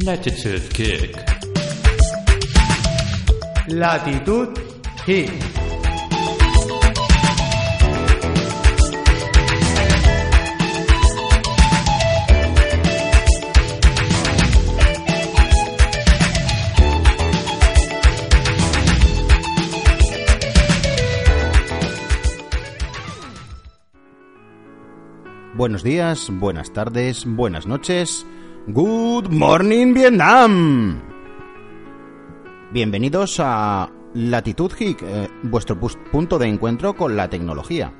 Latitude Kick. Latitud Kick. Buenos días, buenas tardes, buenas noches. Good morning Vietnam. Bienvenidos a Latitud Geek, eh, vuestro punto de encuentro con la tecnología.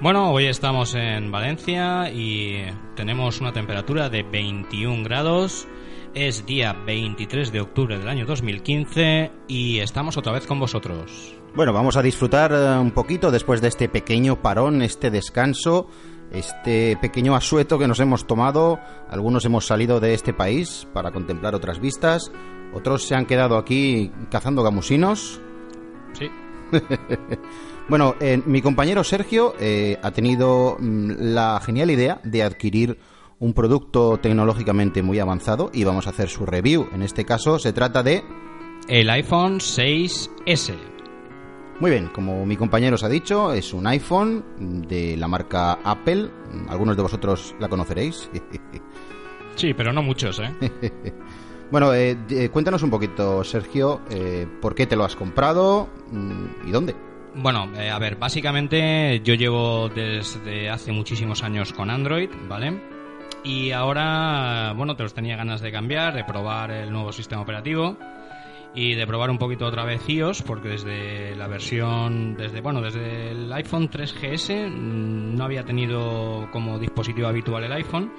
Bueno, hoy estamos en Valencia y tenemos una temperatura de 21 grados. Es día 23 de octubre del año 2015 y estamos otra vez con vosotros. Bueno, vamos a disfrutar eh, un poquito después de este pequeño parón, este descanso, este pequeño asueto que nos hemos tomado. Algunos hemos salido de este país para contemplar otras vistas, otros se han quedado aquí cazando gamusinos. Sí. Bueno, eh, mi compañero Sergio eh, ha tenido mm, la genial idea de adquirir un producto tecnológicamente muy avanzado y vamos a hacer su review. En este caso se trata de... El iPhone 6S. Muy bien, como mi compañero os ha dicho, es un iPhone de la marca Apple. Algunos de vosotros la conoceréis. Sí, pero no muchos, ¿eh? bueno, eh, eh, cuéntanos un poquito, Sergio, eh, por qué te lo has comprado mm, y dónde. Bueno, eh, a ver, básicamente yo llevo desde hace muchísimos años con Android, ¿vale? Y ahora, bueno, te los tenía ganas de cambiar, de probar el nuevo sistema operativo y de probar un poquito otra vez iOS, porque desde la versión, desde, bueno, desde el iPhone 3GS mm, no había tenido como dispositivo habitual el iPhone,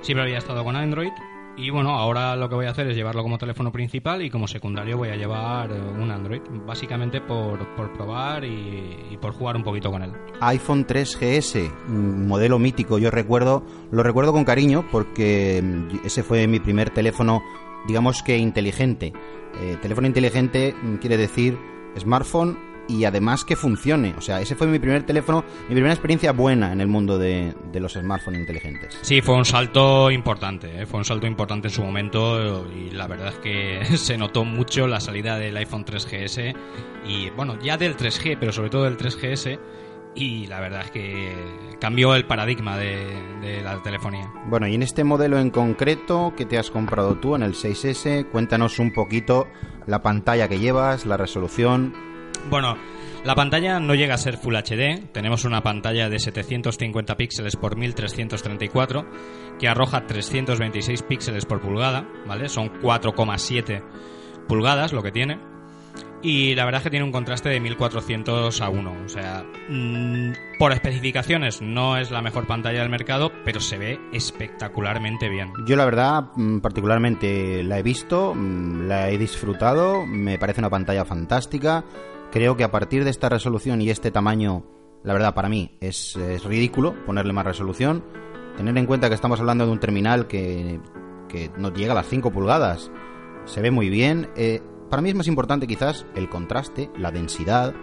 siempre había estado con Android. Y bueno, ahora lo que voy a hacer es llevarlo como teléfono principal y como secundario voy a llevar eh, un Android, básicamente por, por probar y, y por jugar un poquito con él. iPhone 3GS, mm, modelo mítico, yo recuerdo, lo recuerdo con cariño porque mm, ese fue mi primer teléfono, digamos que inteligente. Eh, teléfono inteligente mm, quiere decir smartphone y además que funcione. O sea, ese fue mi primer teléfono, mi primera experiencia buena en el mundo de, de los smartphones inteligentes. Sí, fue un salto importante, ¿eh? fue un salto importante en su momento y la verdad es que se notó mucho la salida del iPhone 3GS y bueno, ya del 3G, pero sobre todo del 3GS y la verdad es que cambió el paradigma de, de la telefonía. Bueno, y en este modelo en concreto que te has comprado tú en el 6S, cuéntanos un poquito la pantalla que llevas, la resolución. Bueno, la pantalla no llega a ser Full HD. Tenemos una pantalla de 750 píxeles por 1334 que arroja 326 píxeles por pulgada, ¿vale? Son 4,7 pulgadas lo que tiene. Y la verdad es que tiene un contraste de 1400 a 1. O sea, mm, por especificaciones no es la mejor pantalla del mercado, pero se ve espectacularmente bien. Yo la verdad, mm, particularmente la he visto, mm, la he disfrutado, me parece una pantalla fantástica. Creo que a partir de esta resolución y este tamaño, la verdad para mí es, es ridículo ponerle más resolución. Tener en cuenta que estamos hablando de un terminal que, que no llega a las 5 pulgadas. Se ve muy bien. Eh, para mí es más importante quizás el contraste, la densidad,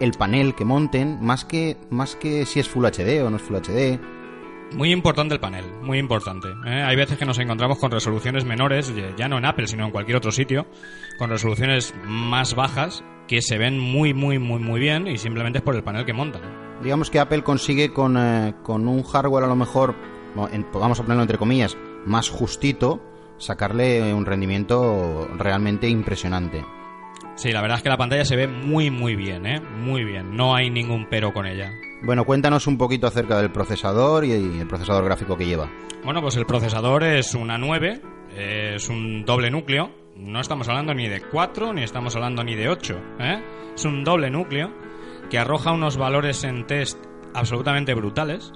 el panel que monten, más que, más que si es Full HD o no es Full HD. Muy importante el panel, muy importante. ¿eh? Hay veces que nos encontramos con resoluciones menores, ya no en Apple, sino en cualquier otro sitio, con resoluciones más bajas que se ven muy, muy, muy, muy bien y simplemente es por el panel que montan. Digamos que Apple consigue con, eh, con un hardware a lo mejor, en- vamos a ponerlo entre comillas, más justito, sacarle un rendimiento realmente impresionante. Sí, la verdad es que la pantalla se ve muy, muy bien, ¿eh? Muy bien. No hay ningún pero con ella. Bueno, cuéntanos un poquito acerca del procesador y el procesador gráfico que lleva. Bueno, pues el procesador es una 9, es un doble núcleo. No estamos hablando ni de 4, ni estamos hablando ni de 8, ¿eh? Es un doble núcleo que arroja unos valores en test absolutamente brutales,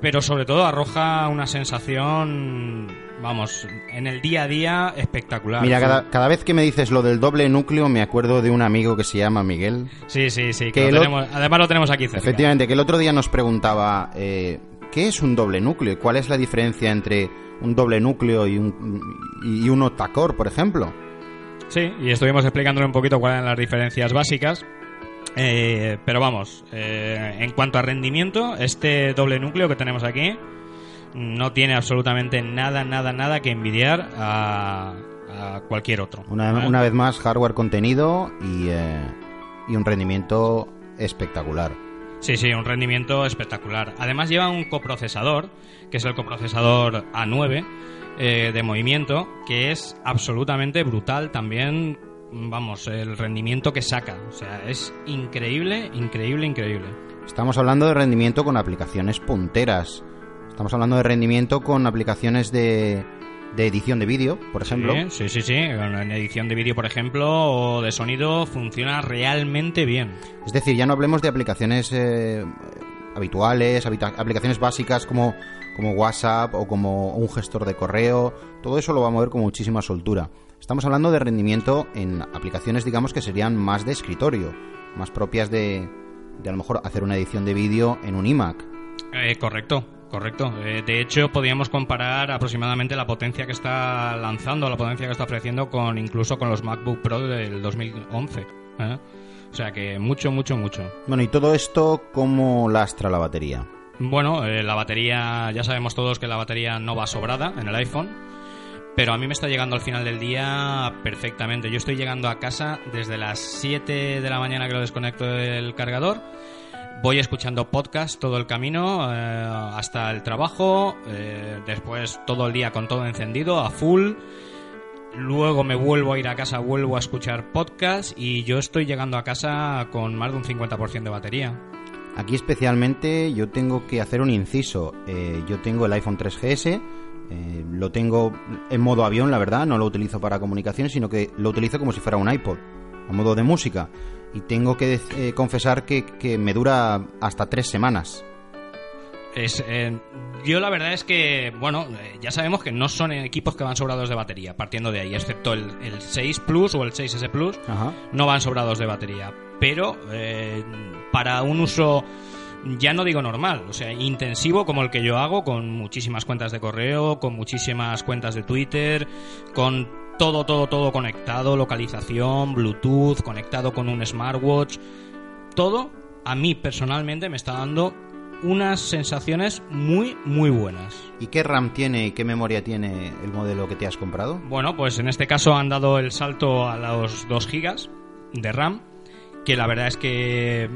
pero sobre todo arroja una sensación, vamos, en el día a día espectacular. Mira, cada, cada vez que me dices lo del doble núcleo me acuerdo de un amigo que se llama Miguel. Sí, sí, sí, Que que lo tenemos- además lo tenemos aquí cerca. Efectivamente, que el otro día nos preguntaba eh, ¿qué es un doble núcleo? ¿Cuál es la diferencia entre un doble núcleo y un, y un octacore, por ejemplo? Sí, y estuvimos explicándole un poquito cuáles eran las diferencias básicas. Eh, pero vamos, eh, en cuanto a rendimiento, este doble núcleo que tenemos aquí no tiene absolutamente nada, nada, nada que envidiar a, a cualquier otro. Una, ¿vale? una vez más, hardware contenido y, eh, y un rendimiento espectacular. Sí, sí, un rendimiento espectacular. Además lleva un coprocesador, que es el coprocesador A9 eh, de movimiento, que es absolutamente brutal también, vamos, el rendimiento que saca. O sea, es increíble, increíble, increíble. Estamos hablando de rendimiento con aplicaciones punteras. Estamos hablando de rendimiento con aplicaciones de, de edición de vídeo, por ejemplo. Sí, sí, sí, sí. En edición de vídeo, por ejemplo, o de sonido, funciona realmente bien. Es decir, ya no hablemos de aplicaciones eh, habituales, aplicaciones básicas como, como WhatsApp o como un gestor de correo. Todo eso lo va a mover con muchísima soltura. Estamos hablando de rendimiento en aplicaciones, digamos, que serían más de escritorio, más propias de, de a lo mejor hacer una edición de vídeo en un iMac. Eh, correcto, correcto. Eh, de hecho, podríamos comparar aproximadamente la potencia que está lanzando, la potencia que está ofreciendo con incluso con los MacBook Pro del 2011. ¿eh? O sea que mucho, mucho, mucho. Bueno, y todo esto, ¿cómo lastra la batería? Bueno, eh, la batería, ya sabemos todos que la batería no va sobrada en el iPhone, pero a mí me está llegando al final del día perfectamente. Yo estoy llegando a casa desde las 7 de la mañana que lo desconecto del cargador. Voy escuchando podcast todo el camino eh, hasta el trabajo, eh, después todo el día con todo encendido, a full. Luego me vuelvo a ir a casa, vuelvo a escuchar podcast y yo estoy llegando a casa con más de un 50% de batería. Aquí especialmente yo tengo que hacer un inciso. Eh, yo tengo el iPhone 3GS, eh, lo tengo en modo avión, la verdad, no lo utilizo para comunicación, sino que lo utilizo como si fuera un iPod, a modo de música. Y tengo que eh, confesar que, que me dura hasta tres semanas. Es, eh, yo la verdad es que, bueno, eh, ya sabemos que no son equipos que van sobrados de batería, partiendo de ahí, excepto el, el 6 Plus o el 6S Plus, Ajá. no van sobrados de batería. Pero eh, para un uso, ya no digo normal, o sea, intensivo como el que yo hago, con muchísimas cuentas de correo, con muchísimas cuentas de Twitter, con todo, todo, todo conectado, localización, Bluetooth, conectado con un smartwatch, todo a mí personalmente me está dando unas sensaciones muy, muy buenas. ¿Y qué RAM tiene y qué memoria tiene el modelo que te has comprado? Bueno, pues en este caso han dado el salto a los 2 gigas de RAM, que la verdad es que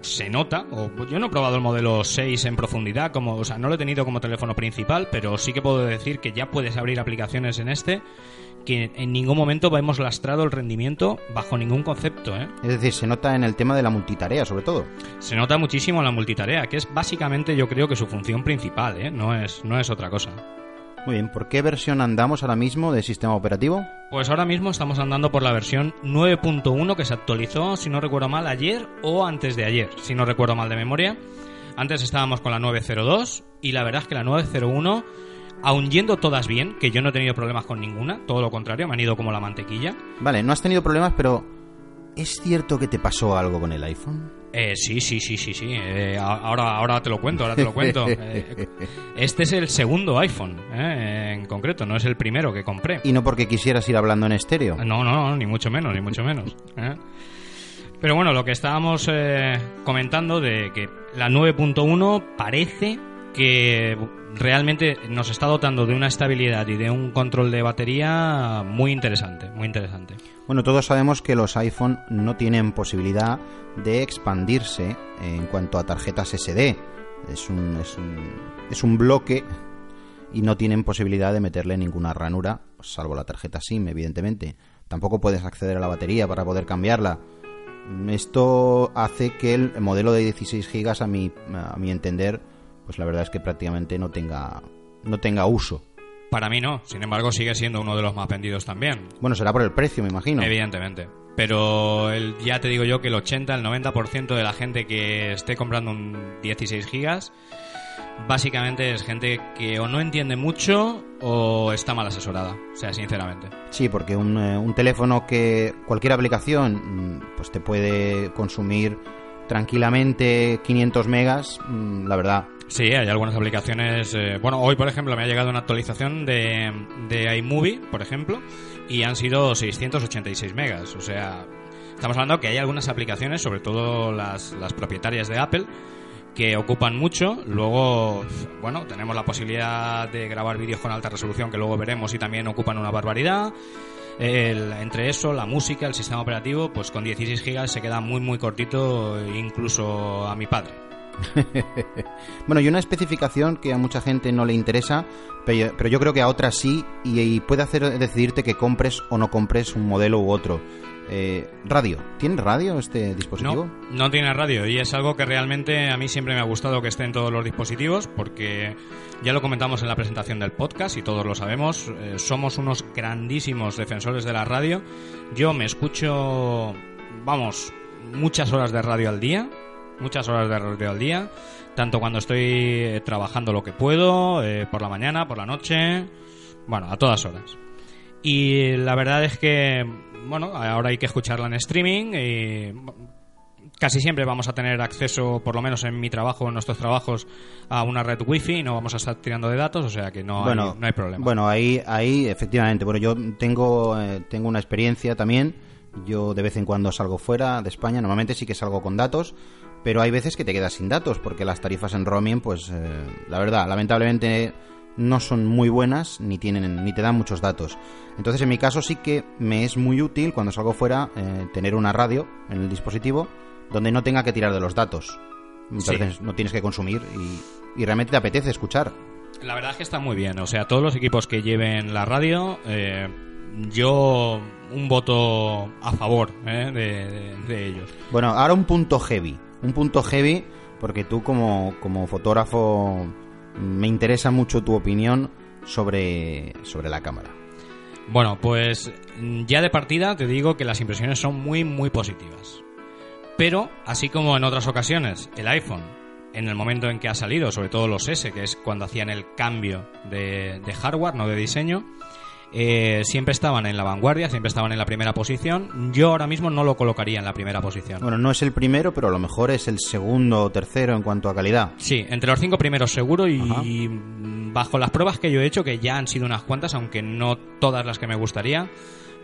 se nota, o yo no he probado el modelo 6 en profundidad, como, o sea, no lo he tenido como teléfono principal, pero sí que puedo decir que ya puedes abrir aplicaciones en este que en ningún momento hemos lastrado el rendimiento bajo ningún concepto, ¿eh? Es decir, se nota en el tema de la multitarea, sobre todo. Se nota muchísimo la multitarea, que es básicamente yo creo que su función principal, ¿eh? No es, no es otra cosa. Muy bien, ¿por qué versión andamos ahora mismo de sistema operativo? Pues ahora mismo estamos andando por la versión 9.1 que se actualizó, si no recuerdo mal, ayer o antes de ayer, si no recuerdo mal de memoria. Antes estábamos con la 9.02 y la verdad es que la 9.01, aun yendo todas bien, que yo no he tenido problemas con ninguna, todo lo contrario, me han ido como la mantequilla. Vale, no has tenido problemas, pero ¿es cierto que te pasó algo con el iPhone? Eh, sí, sí, sí, sí, sí. eh, ahora, ahora te lo cuento, ahora te lo cuento. Eh, este es el segundo iPhone, eh, en concreto, no es el primero que compré. Y no porque quisieras ir hablando en estéreo. No, no, ni mucho menos, ni mucho menos. Pero bueno, lo que estábamos comentando de que la 9.1 parece que realmente nos está dotando de una estabilidad y de un control de batería muy interesante, muy interesante. Bueno, todos sabemos que los iPhone no tienen posibilidad de expandirse en cuanto a tarjetas SD. Es un, es un, es un bloque y no tienen posibilidad de meterle ninguna ranura, salvo la tarjeta SIM, evidentemente. Tampoco puedes acceder a la batería para poder cambiarla. Esto hace que el modelo de 16 GB, a mi, a mi entender, pues la verdad es que prácticamente no tenga, no tenga uso. Para mí no, sin embargo sigue siendo uno de los más vendidos también. Bueno, será por el precio, me imagino. Evidentemente. Pero el- ya te digo yo que el 80, el 90% de la gente que esté comprando un 16 gigas, básicamente es gente que o no entiende mucho o está mal asesorada. O sea, sinceramente. Sí, porque un, eh, un teléfono que cualquier aplicación mm, pues te puede consumir tranquilamente 500 megas, mm, la verdad. Sí, hay algunas aplicaciones. eh, bueno, hoy, por ejemplo, me ha llegado una actualización de, de iMovie, por ejemplo, y han sido 686 megas. O sea, estamos hablando que hay algunas aplicaciones, sobre todo las, las propietarias de Apple, que ocupan mucho. Luego, bueno, tenemos la posibilidad de grabar vídeos con alta resolución que luego veremos y también ocupan una barbaridad. El- entre eso, la música, el sistema operativo, pues con 16 gigas se queda muy muy cortito incluso a mi padre. Bueno, y una especificación que a mucha gente no le interesa, pero, yo creo que a otras sí, y, y puede hacer decidirte que compres o no compres un modelo u otro. Eh, radio. ¿Tiene radio este dispositivo? No, no tiene radio y es algo que realmente a mí siempre me ha gustado que esté en todos los dispositivos porque ya lo comentamos en la presentación del podcast y todos lo sabemos, eh, somos unos grandísimos defensores de la radio. Yo me escucho, vamos, muchas horas de radio al día, muchas horas de radio al día, tanto cuando estoy eh, trabajando lo que puedo, eh, por la mañana, por la noche, bueno, a todas horas. Y la verdad es que, bueno, ahora hay que escucharla en streaming y casi siempre vamos a tener acceso, por lo menos en mi trabajo, en nuestros trabajos, a una red wifi y no vamos a estar tirando de datos, o sea que no, bueno, hay, no hay problema. Bueno, ahí, ahí efectivamente. Bueno, yo tengo, eh, tengo una experiencia también. Yo de vez en cuando salgo fuera de España. Normalmente sí que salgo con datos, pero hay veces que te quedas sin datos porque las tarifas en roaming, pues eh, la verdad, lamentablemente no son muy buenas ni tienen ni te dan muchos datos. Entonces, en mi caso sí que me es muy útil cuando salgo fuera eh, tener una radio en el dispositivo donde no tenga que tirar de los datos. Muchas Sí. no tienes que consumir y, y realmente te apetece escuchar. La verdad es que está muy bien. O sea, todos los equipos que lleven la radio, eh, yo un voto a favor eh, de, de- de ellos. Bueno, ahora un punto heavy. Un punto heavy porque tú como, como fotógrafo me interesa mucho tu opinión sobre, sobre la cámara. Bueno, pues mm, ya de partida te digo que las impresiones son muy, muy positivas. Pero, así como en otras ocasiones, el iPhone, en el momento en que ha salido, sobre todo los S, que es cuando hacían el cambio de, de hardware, no de diseño, eh, siempre estaban en la vanguardia, siempre estaban en la primera posición. Yo ahora mismo no lo colocaría en la primera posición. Bueno, no es el primero, pero a lo mejor es el segundo o tercero en cuanto a calidad. Sí, entre los cinco primeros seguro y Ajá. bajo las pruebas que yo he hecho, que ya han sido unas cuantas, aunque no todas las que me gustaría,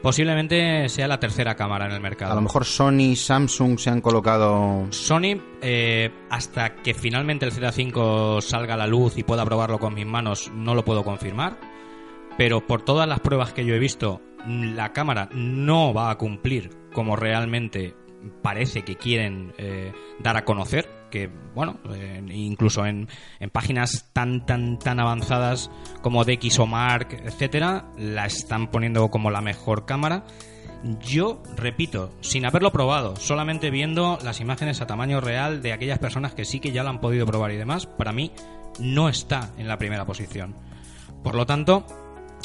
posiblemente sea la tercera cámara en el mercado. A lo mejor Sony y Samsung se han colocado... Sony, eh, hasta que finalmente el Z5 salga a la luz y pueda probarlo con mis manos, no lo puedo confirmar. Pero por todas las pruebas que yo he visto, mm, la cámara no va a cumplir como realmente parece que quieren eh, dar a conocer. Que, bueno, eh, incluso en, en páginas tan, tan, tan avanzadas como DxOMark, etcétera, la están poniendo como la mejor cámara. Yo, repito, sin haberlo probado, solamente viendo las imágenes a tamaño real de aquellas personas que sí que ya lo han podido probar y demás, para mí no está en la primera posición. Por lo tanto,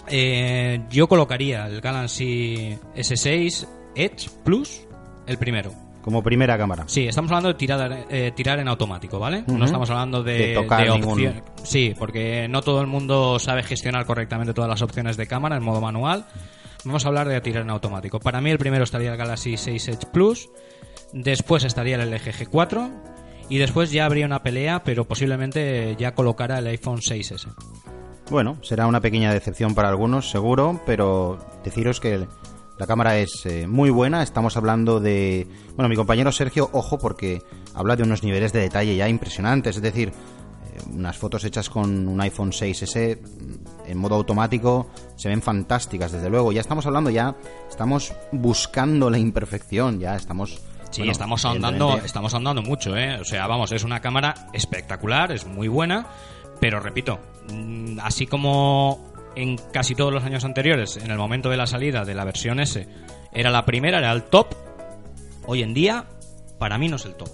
eh, yo colocaría el Galaxy S6 Edge Plus el primero. como primera cámara. Sí, estamos hablando de tirar, eh, tirar en automático, ¿vale? No estamos hablando de, De tocar de opción- Sí, porque no todo el mundo sabe gestionar correctamente todas las opciones de cámara en modo manual. Vamos a hablar de tirar en automático. Para mí el primero estaría el Galaxy 6 Edge Plus, después estaría el LG G4 y después ya habría una pelea, pero posiblemente ya colocara el iPhone 6S. Bueno, será una pequeña decepción para algunos, seguro, pero deciros que la cámara es eh, muy buena. Estamos hablando de... Bueno, mi compañero Sergio, ojo, porque habla de unos niveles de detalle ya impresionantes. Es decir, eh, unas fotos hechas con un iPhone 6S mm, en modo automático se ven fantásticas, desde luego. Ya estamos hablando, ya estamos buscando la imperfección, ya estamos... Sí, bueno, estamos ahondando, estamos ahondando mucho, ¿eh? O sea, vamos, es una cámara espectacular, es muy buena, pero repito, mm, así como en casi todos los años anteriores, en el momento de la salida de la versión S, era la primera, era el top, hoy en día, para mí no es el top.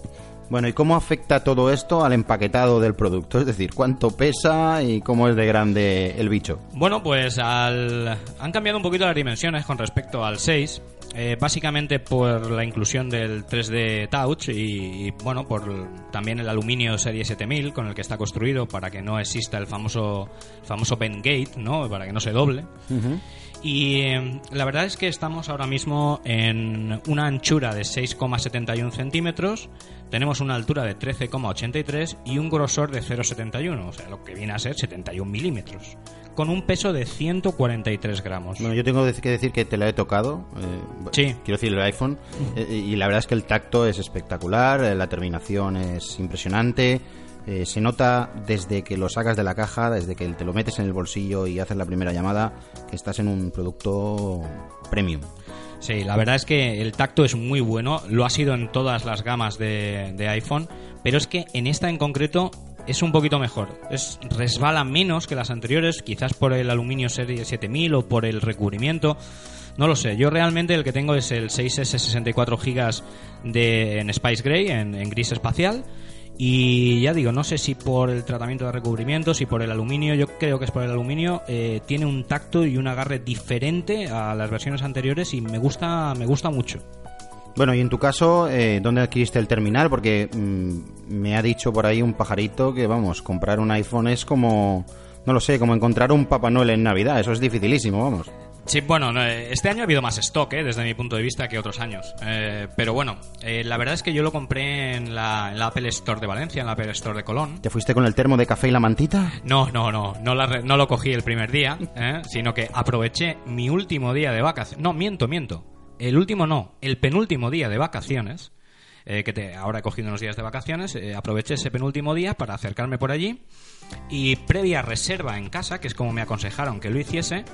Bueno, ¿y cómo afecta todo esto al empaquetado del producto? Es decir, ¿cuánto pesa y cómo es de grande el bicho? Bueno, pues al... han cambiado un poquito las dimensiones con respecto al 6. Eh, básicamente por la inclusión del 3D Touch y, y, bueno, por también el aluminio Serie 7000 con el que está construido para que no exista el famoso, el famoso bend gate, ¿no? Para que no se doble. Y eh, la verdad es que estamos ahora mismo en una anchura de 6,71 centímetros, tenemos una altura de 13,83 y un grosor de 0,71, o sea, lo que viene a ser 71 milímetros, con un peso de 143 gramos. Bueno, yo tengo que decir que te la he tocado. eh, Sí. Quiero decir, el iPhone. eh, y la verdad es que el tacto es espectacular, eh, la terminación es impresionante. se nota desde que lo sacas de la caja, desde que te lo metes en el bolsillo y haces la primera llamada, que estás en un producto premium. Sí, la verdad es que el tacto es muy bueno, lo ha sido en todas las gamas de, de iPhone, pero es que en esta en concreto es un poquito mejor. Es resbala menos que las anteriores, quizás por el aluminio serie 7000 o por el recubrimiento. No lo sé, yo realmente el que tengo es el 6S 64 GB de, en Spice Gray, en, gris espacial. Y ya digo, no sé si por el tratamiento de recubrimiento, si por el aluminio, yo creo que es por el aluminio, eh, tiene un tacto y un agarre diferente a las versiones anteriores y me gusta, me gusta mucho. Bueno, y en tu caso, eh, ¿dónde adquiriste el terminal? Porque mm, me ha dicho por ahí un pajarito que, vamos, comprar un iPhone es como, no lo sé, como encontrar un Papá Noel en Navidad. Eso es dificilísimo, vamos. Sí, bueno, no, eh, este año ha habido más stock, eh, desde mi punto de vista, que otros años. Eh, pero bueno, eh, la verdad es que yo lo compré en la, en la Apple Store de Valencia, en la Apple Store de Colón. ¿Te fuiste con el termo de café y la mantita? No, no, no, no, la no lo cogí el primer día, ¿eh? sino que aproveché mi último día de vacaciones. No, miento, miento. El último no, el penúltimo día de vacaciones, eh, que te, ahora he cogido unos días de vacaciones, eh, aproveché ese penúltimo día para acercarme por allí y previa reserva en casa, que es como me aconsejaron que lo hiciese,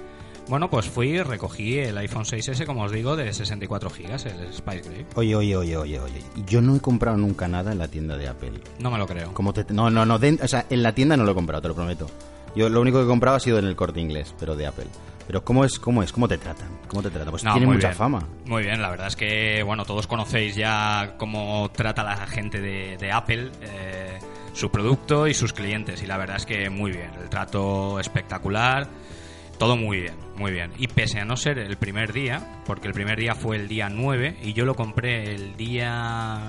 bueno, pues fui y recogí el iPhone 6S, como os digo, de 64 GB, el Spice. Oye, oye, oye, oye, oye. Yo no he comprado nunca nada en la tienda de Apple. No me lo creo. Como te, no, no, no. den- o sea, en la tienda no lo he comprado, te lo prometo. Yo lo único que he comprado ha sido en el corte inglés, pero de Apple. Pero ¿cómo es? ¿Cómo es? ¿Cómo te tratan? ¿Cómo te tratan? Pues No, tiene mucha bien. fama. Muy bien, la verdad es que, bueno, todos conocéis ya cómo trata la gente de, de Apple, eh, su producto y sus clientes. Y la verdad es que muy bien, el trato espectacular, todo muy bien, muy bien. Y pese a no ser el primer día, porque el primer día fue el día 9 y yo lo compré el día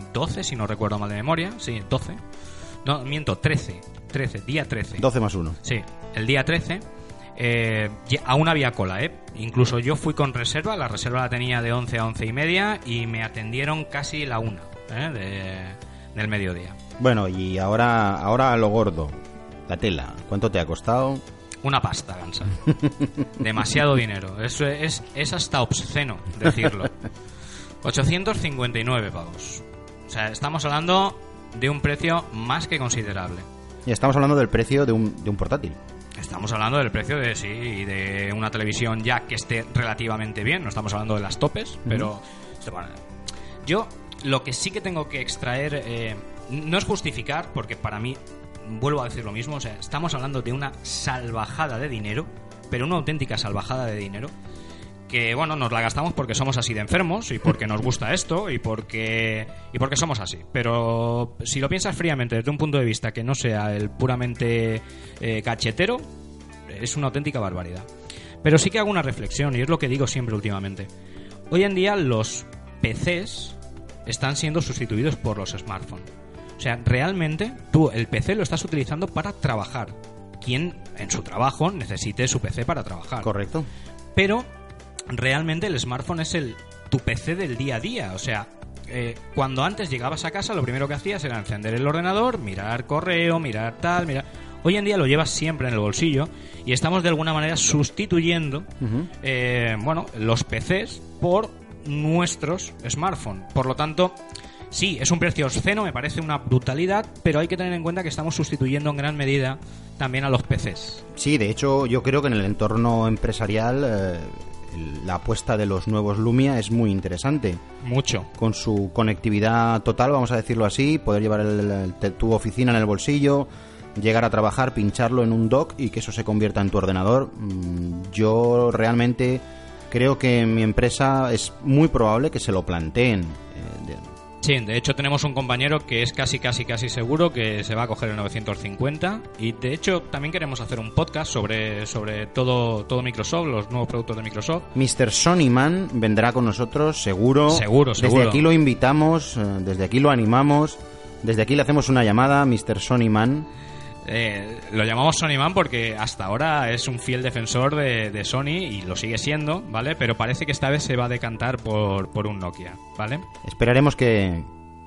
eh, 12, si no recuerdo mal de memoria, sí, 12. No, miento, 13, 13, día 13. 12 más 1. Sí, el día 13 eh, aún había cola, ¿eh? Incluso yo fui con reserva, la reserva la tenía de 11 a 11 y media y me atendieron casi la una ¿eh? de- del mediodía. Bueno, y ahora, ahora a lo gordo. La tela. ¿Cuánto te ha costado? Una pasta, Gansa. Demasiado dinero. Eso es, es hasta obsceno decirlo. 859 pavos. O sea, estamos hablando de un precio más que considerable. Y estamos hablando del precio de un, de un portátil. Estamos hablando del precio de sí y de una televisión ya que esté relativamente bien. No estamos hablando de las topes, pero bueno, yo lo que sí que tengo que extraer eh, no es justificar, porque para mí vuelvo a decir lo mismo. O sea, estamos hablando de una salvajada de dinero, pero una auténtica salvajada de dinero que bueno nos la gastamos porque somos así de enfermos y porque nos gusta esto y porque y porque somos así. Pero si lo piensas fríamente desde un punto de vista que no sea el puramente eh, cachetero es una auténtica barbaridad. Pero sí que hago una reflexión y es lo que digo siempre últimamente. Hoy en día los PCs están siendo sustituidos por los smartphones. O sea realmente tú el PC lo estás utilizando para trabajar. Quien en su trabajo necesite su PC para trabajar. Correcto. pero realmente el smartphone es el tu PC del día a día. O sea, eh, cuando antes llegabas a casa, lo primero que hacías era encender el ordenador, mirar correo, mirar tal, mirar. Hoy en día lo llevas siempre en el bolsillo y estamos de alguna manera sustituyendo, eh, bueno, los PCs por nuestros smartphones. Por lo tanto, sí, es un precio obsceno, me parece una brutalidad, pero hay que tener en cuenta que estamos sustituyendo en gran medida también a los PCs. Sí, de hecho, yo creo que en el entorno empresarial eh, la apuesta de los nuevos Lumia es muy interesante. Mucho. Con su conectividad total, vamos a decirlo así, poder llevar el- tu oficina en el bolsillo, llegar a trabajar, pincharlo en un dock y que eso se convierta en tu ordenador. Mm, Yo realmente creo que en mi empresa es muy probable que se lo planteen. Sí, de hecho tenemos un compañero que es casi, casi, casi seguro que se va a coger el 950 y de hecho también queremos hacer un podcast sobre, sobre todo, todo Microsoft, los nuevos productos de Microsoft. Mr. Sonyman vendrá con nosotros, seguro. Seguro, seguro. Desde aquí lo invitamos, eh, desde aquí lo animamos, desde aquí le hacemos una llamada, Mr. Sonyman. Eh, lo llamamos Sony Man porque hasta ahora es un fiel defensor de, de Sony y lo sigue siendo, ¿vale? Pero parece que esta vez se va a decantar por, por un Nokia, ¿vale? Esperaremos que,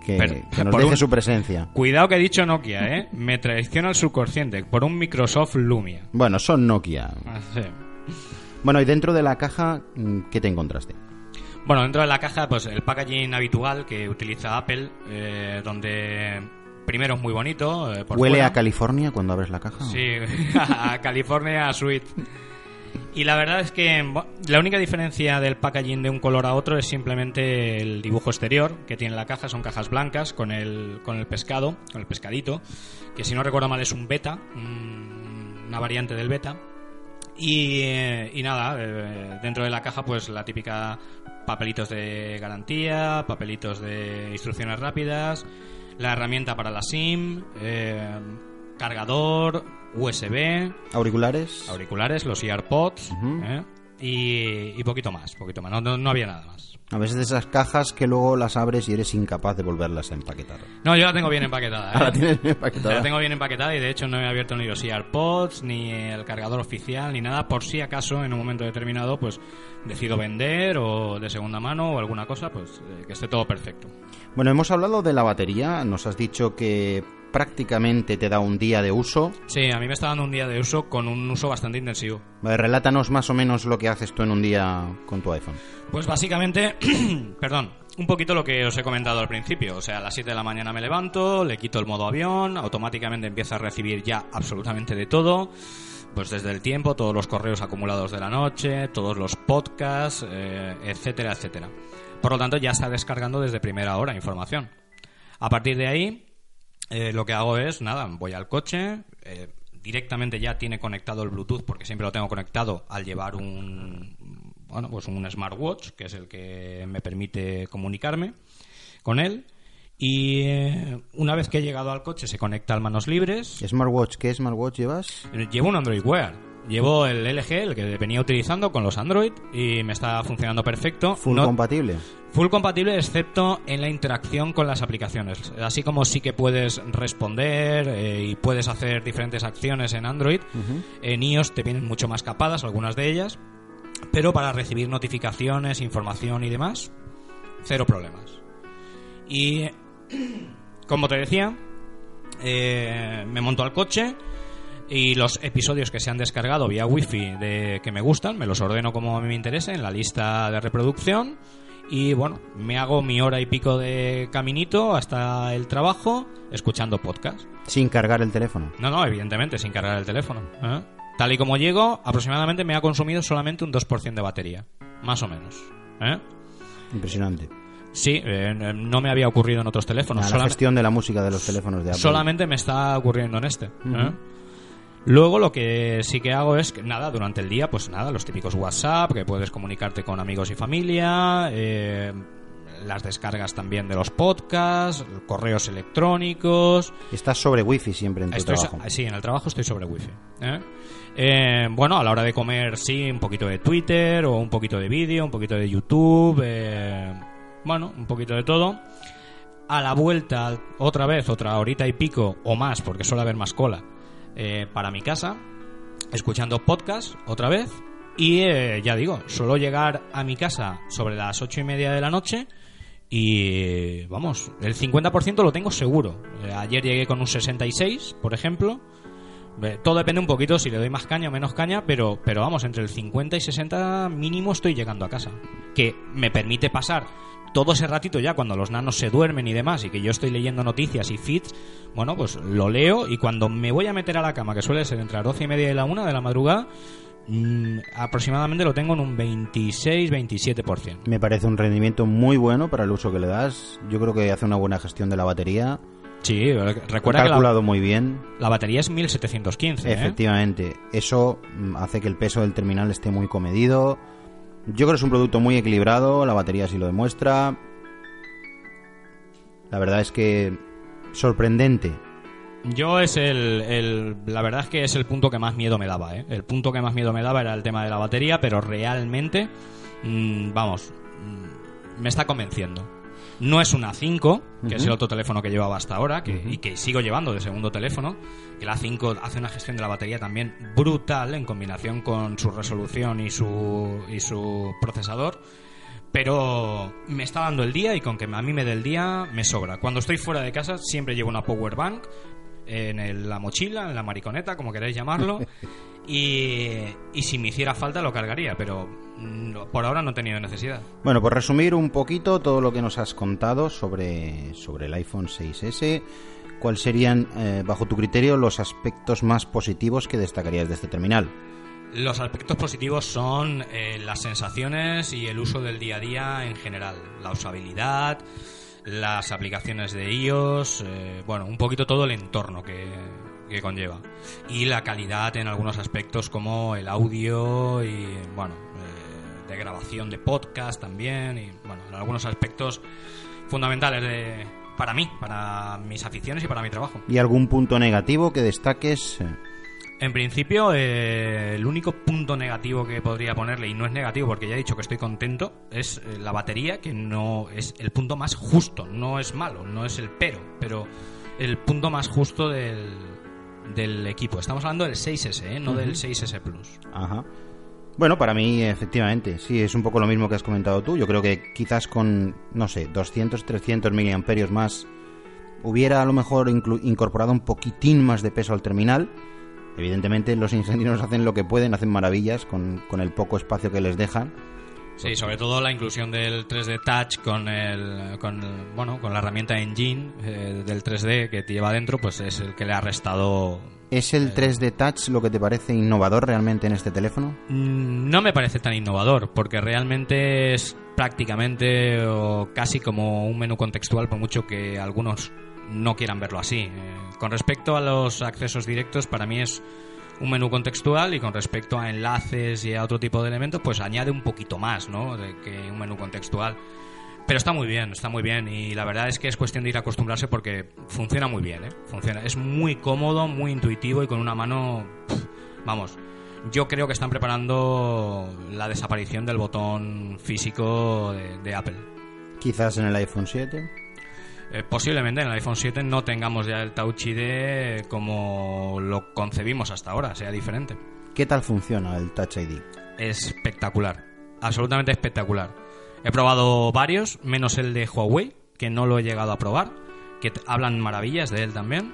que, Pero- que nos deje un- su presencia. Cuidado que he dicho Nokia, ¿eh? Me traiciona el subconsciente por un Microsoft Lumia. Bueno, son Nokia. Ah, sí. Bueno, y dentro de la caja, ¿qué te encontraste? Bueno, dentro de la caja, pues el packaging habitual que utiliza Apple, eh, donde primero es muy bonito. eh, por ¿Huele fuera. a California cuando abres la caja? Sí, a California Suite. Y la verdad es que la única diferencia del packaging de un color a otro es simplemente el dibujo exterior que tiene la caja. Son cajas blancas con el, con el pescado, con el pescadito, que si no recuerdo mal es un beta, un- una variante del beta. Y, eh, y nada, eh, dentro de la caja pues la típica papelitos de garantía, papelitos de instrucciones rápidas, la herramienta para la SIM, eh, cargador, USB, ¿Auriculares? auriculares, los EarPods. ¿eh? Y, y poquito más, poquito más. No, no, no había nada más. A veces de esas cajas que luego las abres y eres incapaz de volverlas a empaquetar. No, yo la tengo bien empaquetada. ¿eh? Ahora tienes empaquetada. La tengo bien empaquetada y de hecho no he abierto ni los EarPods, ni el cargador oficial, ni nada, por si acaso en un momento determinado pues decido vender o de segunda mano o alguna cosa, pues eh, que esté todo perfecto. Bueno, hemos hablado de la batería. Nos has dicho que prácticamente te da un día de uso. Sí, a mí me está dando un día de uso con un uso bastante intensivo. Vale, relátanos más o menos lo que haces tú en un día con tu iPhone. Pues básicamente, perdón, un poquito lo que os he comentado al principio. O sea, a las 7 de la mañana me levanto, le quito el modo avión, automáticamente empieza a recibir ya absolutamente de todo. Pues desde el tiempo, todos los correos acumulados de la noche, todos los podcasts, eh, etcétera, etcétera. Por lo tanto, ya está descargando desde primera hora información. A partir de ahí, eh, lo que hago es, nada, voy al coche, eh, directamente ya tiene conectado el Bluetooth, porque siempre lo tengo conectado al llevar un, bueno, pues un smartwatch, que es el que me permite comunicarme con él. Y eh, una vez que he llegado al coche, se conecta al manos libres. ¿Smartwatch? ¿Qué smartwatch llevas? Llevo un Android Wear. Llevo el LG, el que venía utilizando con los Android, y me está funcionando perfecto. ¿Full No- compatible? Full compatible excepto en la interacción con las aplicaciones. Así como sí que puedes responder eh, y puedes hacer diferentes acciones en Android, en iOS te vienen mucho más capadas algunas de ellas, pero para recibir notificaciones, información y demás, cero problemas. Y como te decía, eh, me monto al coche y los episodios que se han descargado vía wifi de que me gustan, me los ordeno como a mí me interese en la lista de reproducción y bueno, me hago mi hora y pico de caminito hasta el trabajo escuchando podcast. Sin cargar el teléfono. No, no, evidentemente, sin cargar el teléfono. ¿eh? Tal y como llego, aproximadamente me ha consumido solamente un 2% de batería, más o menos. ¿eh? Impresionante. Sí, eh, no me había ocurrido en otros teléfonos. la solamente- gestión de la música de los teléfonos de Apple. Solamente me está ocurriendo en este. ¿eh? Luego lo que sí que hago es que, nada, durante el día, pues nada, los típicos WhatsApp, que puedes comunicarte con amigos y familia, eh, las descargas también de los podcasts, correos electrónicos. Estás sobre wifi siempre en tu Estoy trabajo. sí, en el trabajo estoy sobre wifi. ¿eh? Eh, bueno, a la hora de comer, sí, un poquito de Twitter o un poquito de vídeo, un poquito de YouTube, eh, bueno, un poquito de todo. A la vuelta, otra vez, otra horita y pico o más, porque suele haber más cola, eh, para mi casa, escuchando podcast otra vez. Y eh, ya digo, suelo llegar a mi casa sobre las ocho y media de la noche y vamos, el 50% lo tengo seguro. Eh, ayer llegué con un 66, por ejemplo. Todo depende un poquito si le doy más caña o menos caña, pero, pero vamos, entre el 50 y 60 mínimo estoy llegando a casa. Que me permite pasar todo ese ratito ya cuando los nanos se duermen y demás y que yo estoy leyendo noticias y feeds, bueno, pues lo leo y cuando me voy a meter a la cama, que suele ser entre las 12 y media y la 1 de la madrugada, mm, aproximadamente lo tengo en un 26-27%. Me parece un rendimiento muy bueno para el uso que le das. Yo creo que hace una buena gestión de la batería. Sí, Lo recuerda que la, calculado muy bien. la batería es 1715. ¿eh? Efectivamente. Eso mm, hace que el peso del terminal esté muy comedido. Yo creo que es un producto muy equilibrado. La batería sí lo demuestra. La verdad es que sorprendente. Yo es el, La verdad es que es el punto que más miedo me daba, ¿eh? El punto que más miedo me daba era el tema de la batería, pero realmente. mm, vamos. mm, me está convenciendo. No es una 5, que es el otro teléfono que llevaba hasta ahora que, y que sigo llevando de segundo teléfono. Que la 5 hace una gestión de la batería también brutal en combinación con su resolución y su, y su procesador. Pero me está dando el día y con que a mí me dé el día me sobra. Cuando estoy fuera de casa siempre llevo una power bank en el- la mochila, en la mariconeta, como queráis llamarlo. y, y si me hiciera falta lo cargaría, pero mm, por ahora no he tenido necesidad. Bueno, por resumir un poquito todo lo que nos has contado sobre, sobre el iPhone 6S, ¿cuáles serían, eh, bajo tu criterio, los aspectos más positivos que destacarías de este terminal? Los aspectos positivos son eh, las sensaciones y el uso del día a día en general, la usabilidad, las aplicaciones de iOS, eh, bueno, un poquito todo el entorno que, que conlleva. Y la calidad en algunos aspectos como el audio y, bueno, eh, de grabación de podcast también y, bueno, en algunos aspectos fundamentales de, para mí, para mis aficiones y para mi trabajo. ¿Y algún punto negativo que destaques? En principio, eh, el único punto negativo que podría ponerle, y no es negativo porque ya he dicho que estoy contento, es eh, la batería, que no es el punto más justo. No es malo, no es el pero, pero el punto más justo del, del equipo. Estamos hablando del 6S, ¿eh? no del 6S Plus. Ajá. Bueno, para mí, efectivamente, sí, es un poco lo mismo que has comentado tú. Yo creo que quizás con, no sé, 200, 300 miliamperios más, hubiera a lo mejor incorporado un poquitín más de peso al terminal. Evidentemente, los ingenieros hacen lo que pueden, hacen maravillas con, con el poco espacio que les dejan. Sí, sobre todo la inclusión del 3D Touch con el, con el- bueno, con la herramienta Engine eh, del 3D que lleva dentro, pues es el que le ha restado ¿Es el 3D Touch lo que te parece innovador realmente en este teléfono? Mm, No me parece tan innovador, porque realmente es prácticamente o casi como un menú contextual, por mucho que algunos no quieran verlo así. Eh, con respecto a los accesos directos, para mí es un menú contextual y con respecto a enlaces y a otro tipo de elementos, pues añade un poquito más, ¿no? De que un menú contextual. Pero está muy bien, está muy bien y la verdad es que es cuestión de ir a acostumbrarse porque funciona muy bien, ¿eh? Funciona, es muy cómodo, muy intuitivo y con una mano, pf, vamos, yo creo que están preparando la desaparición del botón físico de, de Apple. Quizás en el iPhone 7. Eh, posiblemente en el iPhone 7 no tengamos ya el Touch ID como lo concebimos hasta ahora, sea diferente. ¿Qué tal funciona el Touch ID? espectacular. Absolutamente espectacular. He probado varios, menos el de Huawei, que no lo he llegado a probar, que hablan maravillas de él también.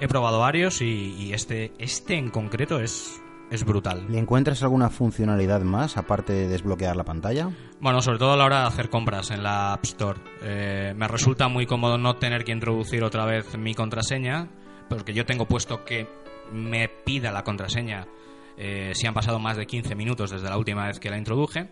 He probado varios y, y este, este en concreto es, es brutal. ¿Le encuentras alguna funcionalidad más aparte de desbloquear la pantalla? Bueno, sobre todo a la hora de hacer compras en la App Store. Eh, me resulta muy cómodo no tener que introducir otra vez mi contraseña, porque yo tengo puesto que me pida la contraseña eh, si han pasado más de 15 minutos desde la última vez que la introduje.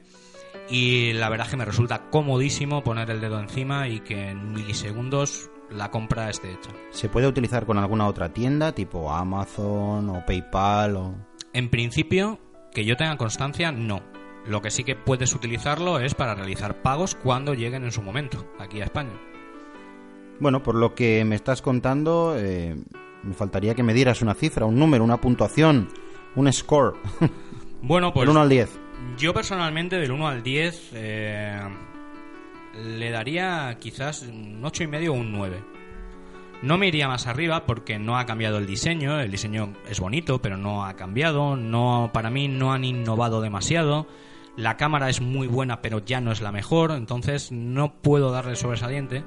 Y la verdad es que me resulta comodísimo poner el dedo encima y que en milisegundos la compra esté hecha. ¿Se puede utilizar con alguna otra tienda, tipo Amazon o PayPal? O... En principio, que yo tenga constancia, no. Lo que sí que puedes utilizarlo es para realizar pagos cuando lleguen en su momento, aquí a España. Bueno, por lo que me estás contando, eh, me faltaría que me dieras una cifra, un número, una puntuación, un score. Bueno, pues Del 1 al 10. yo personalmente del 1 al 10 eh, le daría quizás un 8,5 o un 9. No me iría más arriba porque no ha cambiado el diseño, el diseño es bonito, pero no ha cambiado, no para mí no han innovado demasiado. La cámara es muy buena, pero ya no es la mejor, entonces no puedo darle sobresaliente.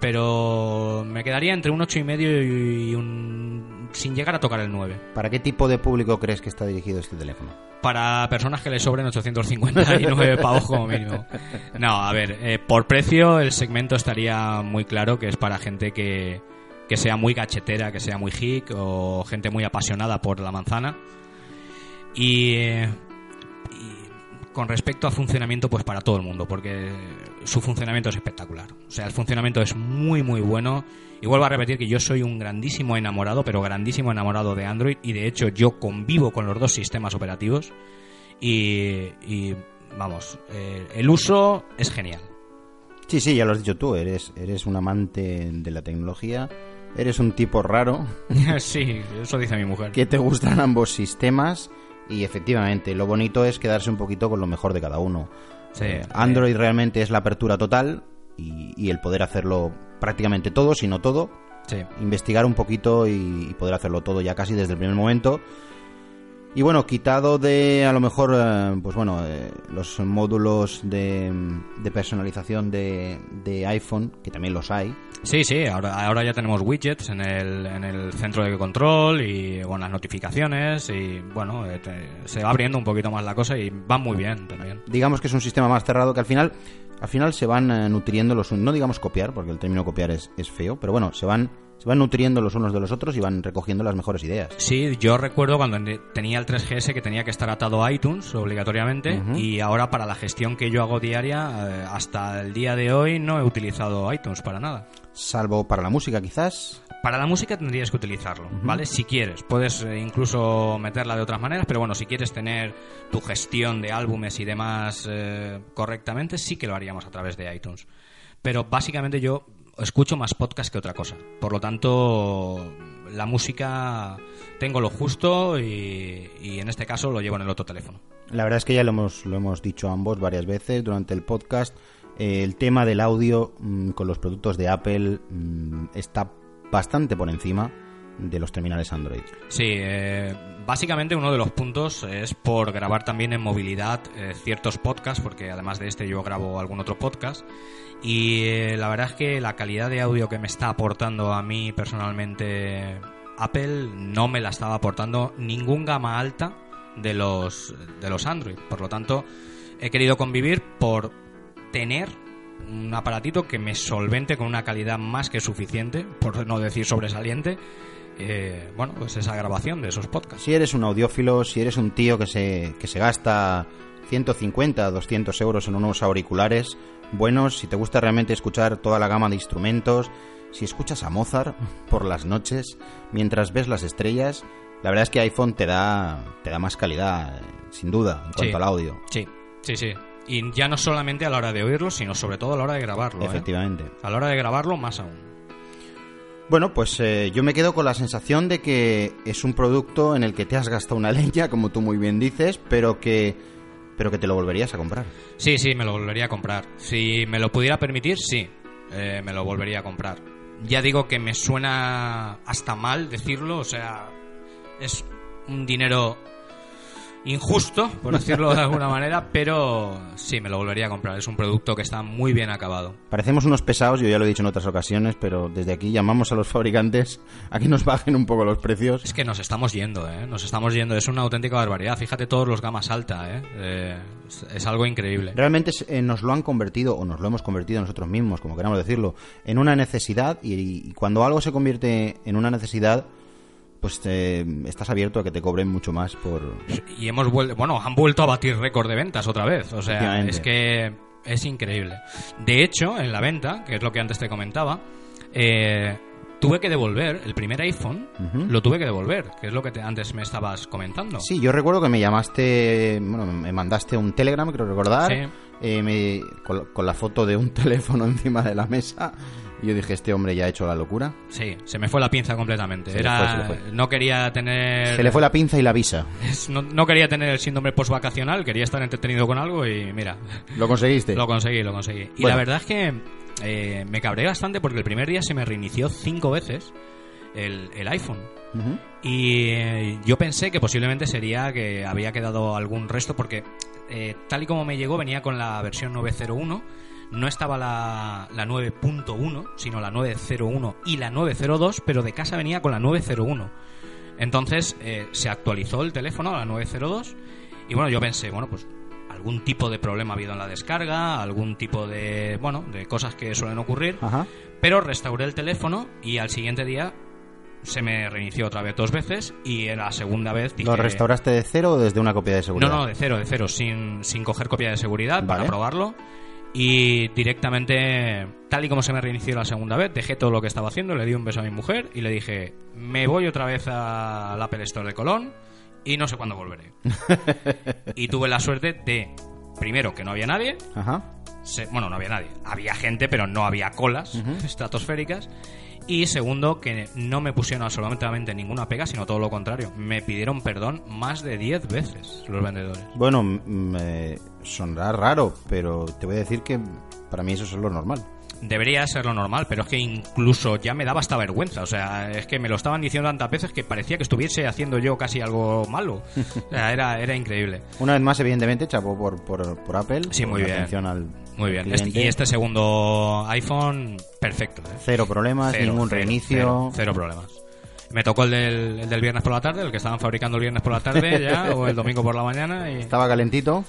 Pero me quedaría entre un 8,5 y un sin llegar a tocar el 9. ¿Para qué tipo de público crees que está dirigido este teléfono? para personas que le sobren 859 pavos como mínimo. No, a ver, eh, por precio el segmento estaría muy claro que es para gente que, que sea muy gachetera, que sea muy geek o gente muy apasionada por la manzana. Y, eh, y con respecto a funcionamiento, pues para todo el mundo, porque su funcionamiento es espectacular. O sea, el funcionamiento es muy, muy bueno. Y vuelvo a repetir que yo soy un grandísimo enamorado, pero grandísimo enamorado de Android. Y de hecho, yo convivo con los dos sistemas operativos. Y, y, vamos, eh, el uso es genial. Sí, sí, ya lo has dicho tú, eres, eres un amante de la tecnología, eres un tipo raro, sí, eso dice mi mujer. que te gustan ambos sistemas y efectivamente lo bonito es quedarse un poquito con lo mejor de cada uno. Sí, Eh, Android realmente es la apertura total, y, y el poder hacerlo prácticamente todo, si no todo, Sí. investigar un poquito y, y poder hacerlo todo ya casi desde el primer momento. Y bueno, quitado de a lo mejor, eh, pues bueno, eh, los módulos de, de personalización de, de iPhone, que también los hay. Sí, sí, ahora, ahora ya tenemos widgets en el, en el centro de control y bueno, las notificaciones y bueno, eh, te- se va abriendo un poquito más la cosa y va muy bien también. Digamos que es un sistema más cerrado que al final, al final se van nutriendo los, no digamos copiar, porque el término copiar es, es feo, pero bueno, se van, se van nutriendo los unos de los otros y van recogiendo las mejores ideas. Sí, yo recuerdo cuando tenía el 3GS que tenía que estar atado a iTunes obligatoriamente y ahora para la gestión que yo hago diaria, eh, hasta el día de hoy no he utilizado iTunes para nada. Salvo para la música quizás. Para la música tendrías que utilizarlo, ¿vale? Si quieres, puedes eh, incluso meterla de otras maneras, pero bueno, si quieres tener tu gestión de álbumes y demás eh, correctamente, sí que lo haríamos a través de iTunes. Pero básicamente yo escucho más podcast que otra cosa. Por lo tanto, la música tengo lo justo y, y en este caso lo llevo en el otro teléfono. La verdad es que ya lo hemos, lo hemos dicho ambos varias veces durante el podcast. Eh, el tema del audio mm, con los productos de Apple mm, está bastante por encima de los terminales Android. Sí, eh, básicamente uno de los puntos es por grabar también en movilidad eh, ciertos podcasts, porque además de este yo grabo algún otro podcast. Y eh, la verdad es que la calidad de audio que me está aportando a mí personalmente Apple no me la estaba aportando ningún gama alta de los, de los Android. Por lo tanto, he querido convivir por tener un aparatito que me solvente con una calidad más que suficiente, por no decir sobresaliente, eh, bueno, pues esa grabación de esos podcasts. Si eres un audiófilo, si eres un tío que se, que se gasta 150, 200 euros en unos auriculares buenos, si te gusta realmente escuchar toda la gama de instrumentos, si escuchas a Mozart por las noches mientras ves las estrellas, la verdad es que iPhone te da, te da más calidad, sin duda, en cuanto Sí. al audio. Sí, sí, sí. Y ya no solamente a la hora de oírlo, sino sobre todo a la hora de grabarlo. ¿eh? Efectivamente. A la hora de grabarlo, más aún. Bueno, pues eh, yo me quedo con la sensación de que es un producto en el que te has gastado una leña, como tú muy bien dices, pero que, pero que te lo volverías a comprar. Sí, sí, me lo volvería a comprar. Si me lo pudiera permitir, sí, eh, me lo volvería a comprar. Ya digo que me suena hasta mal decirlo, o sea, es un dinero injusto, por decirlo de alguna manera, pero sí, me lo volvería a comprar. Es un producto que está muy bien acabado. Parecemos unos pesados, yo ya lo he dicho en otras ocasiones, pero desde aquí llamamos a los fabricantes a que nos bajen un poco los precios. Es que nos estamos yendo, ¿eh? Nos estamos yendo. Es una auténtica barbaridad. Fíjate todos los gamas alta, ¿eh? Eh, es, es algo increíble. Realmente eh, nos lo han convertido, o nos lo hemos convertido nosotros mismos, como queramos decirlo, en una necesidad, y, y cuando algo se convierte en una necesidad, pues eh, estás abierto a que te cobren mucho más por... Y hemos vuelto, bueno, han vuelto a batir récord de ventas otra vez. O sea, es que es increíble. De hecho, en la venta, que es lo que antes te comentaba, eh, tuve que devolver el primer iPhone, lo tuve que devolver, que es lo que te- antes me estabas comentando. Sí, yo recuerdo que me llamaste, bueno, me mandaste un telegram, creo recordar, Sí. eh, me- con, con la foto de un teléfono encima de la mesa, y yo dije, este hombre ya ha hecho la locura. Sí, se me fue la pinza completamente. Se fue, se no quería tener, Se le fue la pinza y la visa. es- no, no quería tener el síndrome postvacacional, quería estar entretenido con algo y mira, ¿Lo conseguiste? Lo conseguí, lo conseguí. Y Bueno. la verdad es que eh, me cabré bastante porque el primer día se me reinició cinco veces el, el iPhone. Y eh, yo pensé que posiblemente sería que había quedado algún resto porque eh, tal y como me llegó venía con la versión 901. No estaba la, la 9.1, sino la 901 y la 902, pero de casa venía con la 901. Entonces eh, se actualizó el teléfono a la 902 y bueno, yo pensé, bueno, pues algún tipo de problema ha habido en la descarga, algún tipo de, bueno, de cosas que suelen ocurrir, Ajá. pero restauré el teléfono y al siguiente día se me reinició otra vez dos veces y en la segunda vez dije... ¿Lo restauraste de cero o desde una copia de No, seguridad? no, de cero, de cero, sin, sin coger copia de seguridad para probarlo. Y directamente, tal y como se me reinició la segunda vez, dejé todo lo que estaba haciendo, le di un beso a mi mujer y le dije, me voy otra vez al Apple Store de Colón y no sé cuándo volveré. y tuve la suerte de, primero, que no había nadie, Ajá. se- bueno, no había nadie, había gente, pero no había colas estratosféricas. Y segundo, que no me pusieron absolutamente ninguna pega, sino todo lo contrario. Me pidieron perdón más de 10 veces los vendedores. Bueno, eh, sonará raro, pero te voy a decir que para mí eso es lo normal. debería ser lo normal, pero es que incluso ya me daba hasta vergüenza. O sea, es que me lo estaban diciendo tantas veces que parecía que estuviese haciendo yo casi algo malo. O sea, era, era increíble. Una vez más, evidentemente, chapó por, por, por Apple. Sí, por muy la bien. atención al, Muy bien. Este- y este segundo iPhone, perfecto. ¿eh? Cero problemas, Cero, ningún cero, reinicio. Cero, cero problemas. Me tocó el del, el del viernes por la tarde, el que estaban fabricando el viernes por la tarde ya, o el domingo por la mañana, y, Estaba calentito.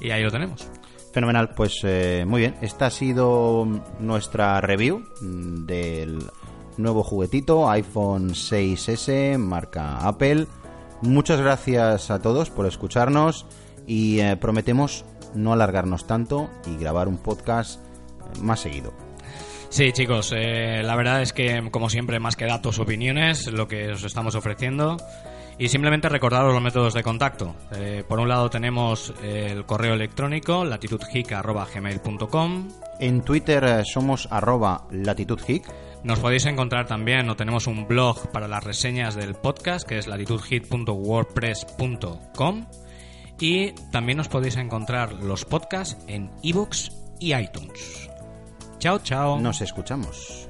y ahí lo tenemos. Fenomenal, pues eh, muy bien. Esta ha sido nuestra review del nuevo juguetito iPhone 6S, marca Apple. Muchas gracias a todos por escucharnos y eh, prometemos no alargarnos tanto y grabar un podcast más seguido. Sí, chicos, eh, la verdad es que, como siempre, más que datos, opiniones, lo que os estamos ofreciendo. Y simplemente recordaros los métodos de contacto. Eh, por un lado tenemos el correo electrónico latitudhic.gmail.com En Twitter eh, somos arroba latitudhic. Nos podéis encontrar también, o tenemos un blog para las reseñas del podcast, que es latitudhit.wordpress.com. Y también os podéis encontrar los podcasts en iVoox y iTunes. Chao, chao. Nos escuchamos.